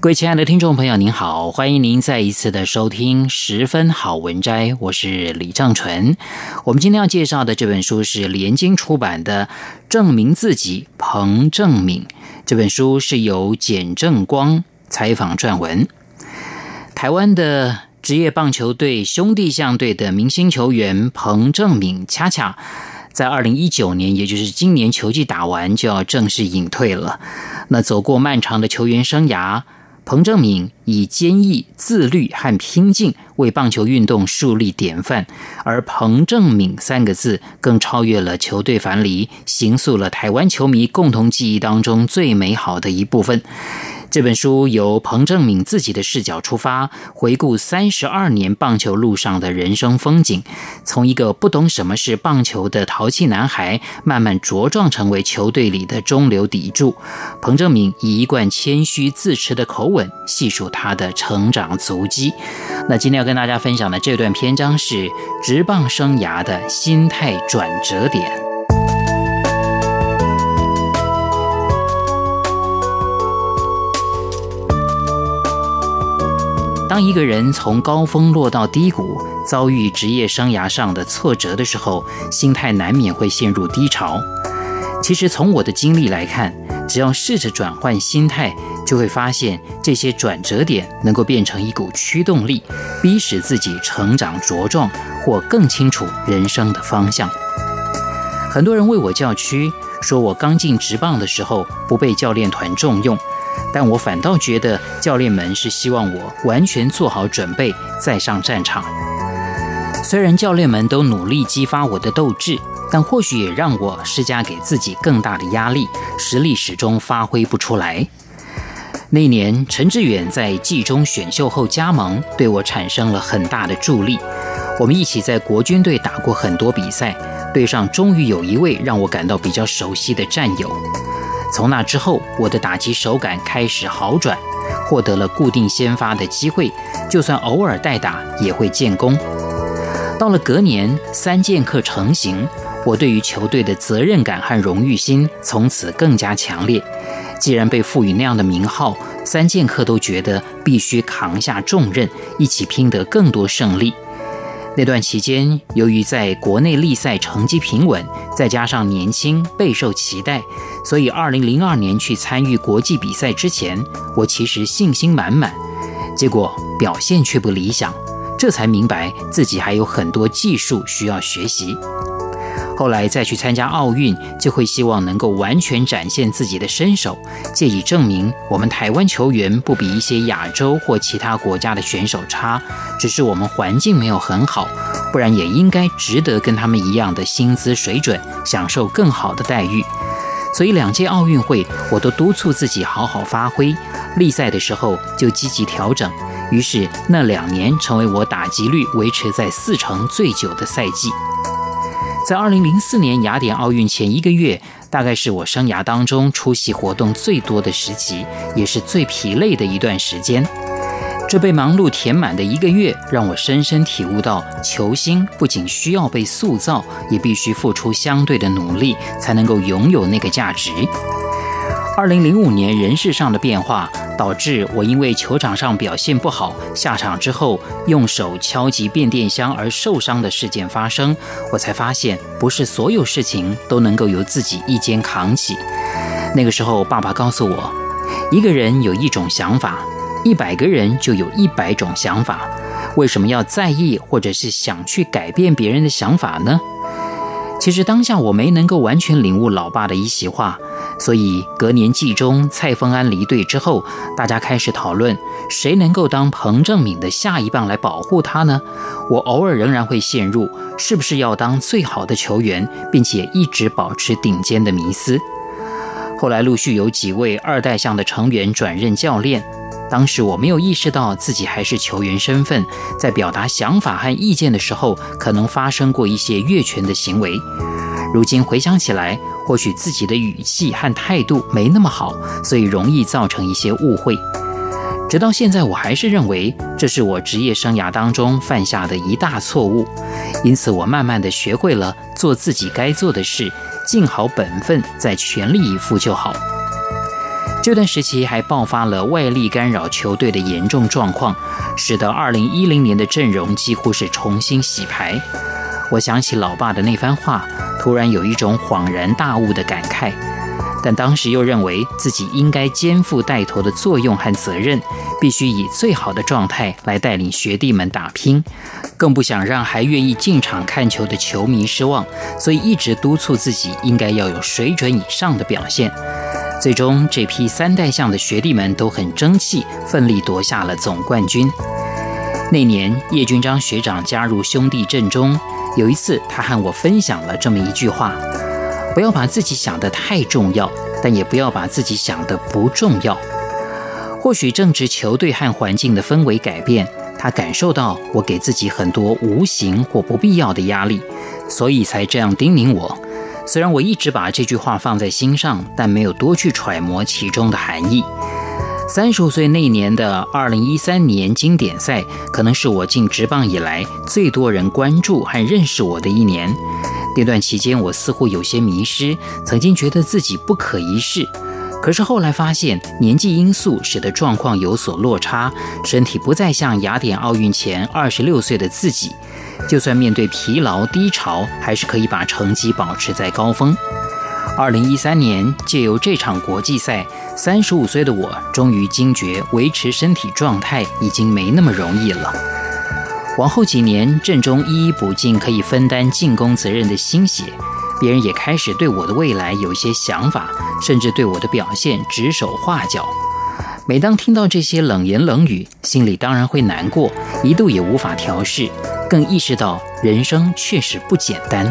各位亲爱的听众朋友，您好，欢迎您再一次的收听《十分好文摘》，我是李正纯。我们今天要介绍的这本书是联经出版的《证明自己》，彭正敏。这本书是由简正光采访撰文。台湾的职业棒球队兄弟象队的明星球员彭正敏，恰恰在二零一九年，也就是今年球季打完，就要正式隐退了。那走过漫长的球员生涯。彭正敏以坚毅、自律和拼劲为棒球运动树立典范，而“彭正敏”三个字更超越了球队樊篱，形塑了台湾球迷共同记忆当中最美好的一部分。这本书由彭政闵自己的视角出发，回顾三十二年棒球路上的人生风景，从一个不懂什么是棒球的淘气男孩，慢慢茁壮成为球队里的中流砥柱。彭政闵以一贯谦虚自持的口吻，细数他的成长足迹。那今天要跟大家分享的这段篇章是职棒生涯的心态转折点。当一个人从高峰落到低谷，遭遇职业生涯上的挫折的时候，心态难免会陷入低潮。其实从我的经历来看，只要试着转换心态，就会发现这些转折点能够变成一股驱动力，逼使自己成长茁壮，或更清楚人生的方向。很多人为我叫屈，说我刚进职棒的时候不被教练团重用。但我反倒觉得教练们是希望我完全做好准备再上战场。虽然教练们都努力激发我的斗志，但或许也让我施加给自己更大的压力，实力始终发挥不出来。那年，陈志远在季中选秀后加盟，对我产生了很大的助力。我们一起在国军队打过很多比赛，队上终于有一位让我感到比较熟悉的战友。从那之后，我的打击手感开始好转，获得了固定先发的机会，就算偶尔代打也会建功。到了隔年，三剑客成型，我对于球队的责任感和荣誉心从此更加强烈。既然被赋予那样的名号，三剑客都觉得必须扛下重任，一起拼得更多胜利。那段期间，由于在国内历赛成绩平稳，再加上年轻备受期待，所以二零零二年去参与国际比赛之前，我其实信心满满。结果表现却不理想，这才明白自己还有很多技术需要学习。后来再去参加奥运，就会希望能够完全展现自己的身手，借以证明我们台湾球员不比一些亚洲或其他国家的选手差，只是我们环境没有很好，不然也应该值得跟他们一样的薪资水准，享受更好的待遇。所以两届奥运会，我都督促自己好好发挥，例赛的时候就积极调整。于是那两年成为我打击率维持在四成最久的赛季。在二零零四年雅典奥运前一个月，大概是我生涯当中出席活动最多的时期，也是最疲累的一段时间。这被忙碌填满的一个月，让我深深体悟到，球星不仅需要被塑造，也必须付出相对的努力，才能够拥有那个价值。二零零五年人事上的变化，导致我因为球场上表现不好，下场之后用手敲击变电箱而受伤的事件发生，我才发现不是所有事情都能够由自己一肩扛起。那个时候，爸爸告诉我，一个人有一种想法，一百个人就有一百种想法，为什么要在意或者是想去改变别人的想法呢？其实当下我没能够完全领悟老爸的一席话，所以隔年季中蔡丰安离队之后，大家开始讨论谁能够当彭正敏的下一棒来保护他呢？我偶尔仍然会陷入是不是要当最好的球员，并且一直保持顶尖的迷思。后来陆续有几位二代项的成员转任教练。当时我没有意识到自己还是球员身份，在表达想法和意见的时候，可能发生过一些越权的行为。如今回想起来，或许自己的语气和态度没那么好，所以容易造成一些误会。直到现在，我还是认为这是我职业生涯当中犯下的一大错误。因此，我慢慢地学会了做自己该做的事，尽好本分，再全力以赴就好。这段时期还爆发了外力干扰球队的严重状况，使得2010年的阵容几乎是重新洗牌。我想起老爸的那番话，突然有一种恍然大悟的感慨。但当时又认为自己应该肩负带头的作用和责任，必须以最好的状态来带领学弟们打拼，更不想让还愿意进场看球的球迷失望，所以一直督促自己应该要有水准以上的表现。最终，这批三代象的学弟们都很争气，奋力夺下了总冠军。那年，叶君章学长加入兄弟阵中，有一次他和我分享了这么一句话：“不要把自己想得太重要，但也不要把自己想得不重要。”或许正值球队和环境的氛围改变，他感受到我给自己很多无形或不必要的压力，所以才这样叮咛我。虽然我一直把这句话放在心上，但没有多去揣摩其中的含义。三十五岁那年的二零一三年经典赛，可能是我进职棒以来最多人关注和认识我的一年。那段期间，我似乎有些迷失，曾经觉得自己不可一世。可是后来发现，年纪因素使得状况有所落差，身体不再像雅典奥运前二十六岁的自己。就算面对疲劳低潮，还是可以把成绩保持在高峰。二零一三年，借由这场国际赛，三十五岁的我终于惊觉，维持身体状态已经没那么容易了。往后几年，阵中一一补进可以分担进攻责任的新血，别人也开始对我的未来有一些想法，甚至对我的表现指手画脚。每当听到这些冷言冷语，心里当然会难过，一度也无法调试，更意识到人生确实不简单。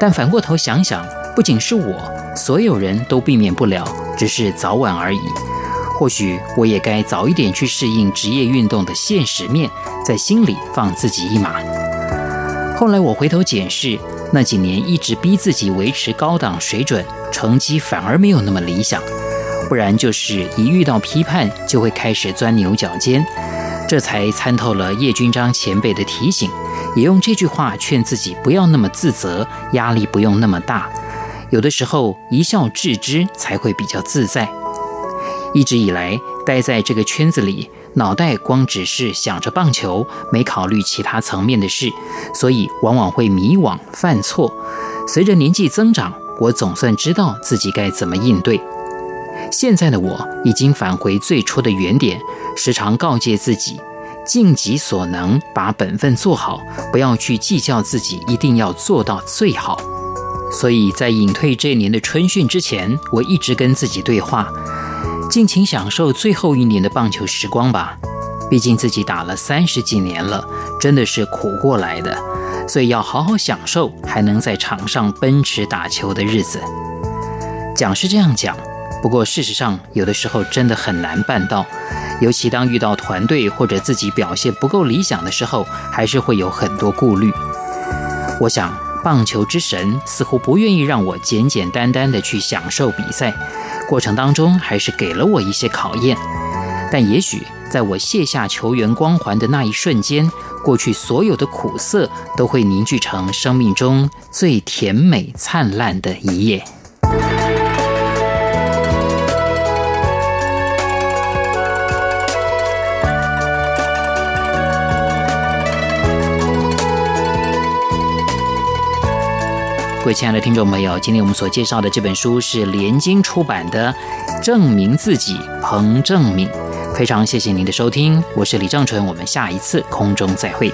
但反过头想想，不仅是我，所有人都避免不了，只是早晚而已。或许我也该早一点去适应职业运动的现实面，在心里放自己一马。后来我回头检视，那几年一直逼自己维持高档水准，成绩反而没有那么理想。不然就是一遇到批判就会开始钻牛角尖，这才参透了叶君章前辈的提醒，也用这句话劝自己不要那么自责，压力不用那么大，有的时候一笑置之才会比较自在。一直以来待在这个圈子里，脑袋光只是想着棒球，没考虑其他层面的事，所以往往会迷惘犯错。随着年纪增长，我总算知道自己该怎么应对。现在的我已经返回最初的原点，时常告诫自己，尽己所能把本分做好，不要去计较自己一定要做到最好。所以在隐退这年的春训之前，我一直跟自己对话，尽情享受最后一年的棒球时光吧。毕竟自己打了三十几年了，真的是苦过来的，所以要好好享受还能在场上奔驰打球的日子。讲是这样讲。不过，事实上，有的时候真的很难办到，尤其当遇到团队或者自己表现不够理想的时候，还是会有很多顾虑。我想，棒球之神似乎不愿意让我简简单单的去享受比赛，过程当中还是给了我一些考验。但也许，在我卸下球员光环的那一瞬间，过去所有的苦涩都会凝聚成生命中最甜美灿烂的一页。各位亲爱的听众朋友，今天我们所介绍的这本书是连经出版的《证明自己》，彭正敏。非常谢谢您的收听，我是李正淳，我们下一次空中再会。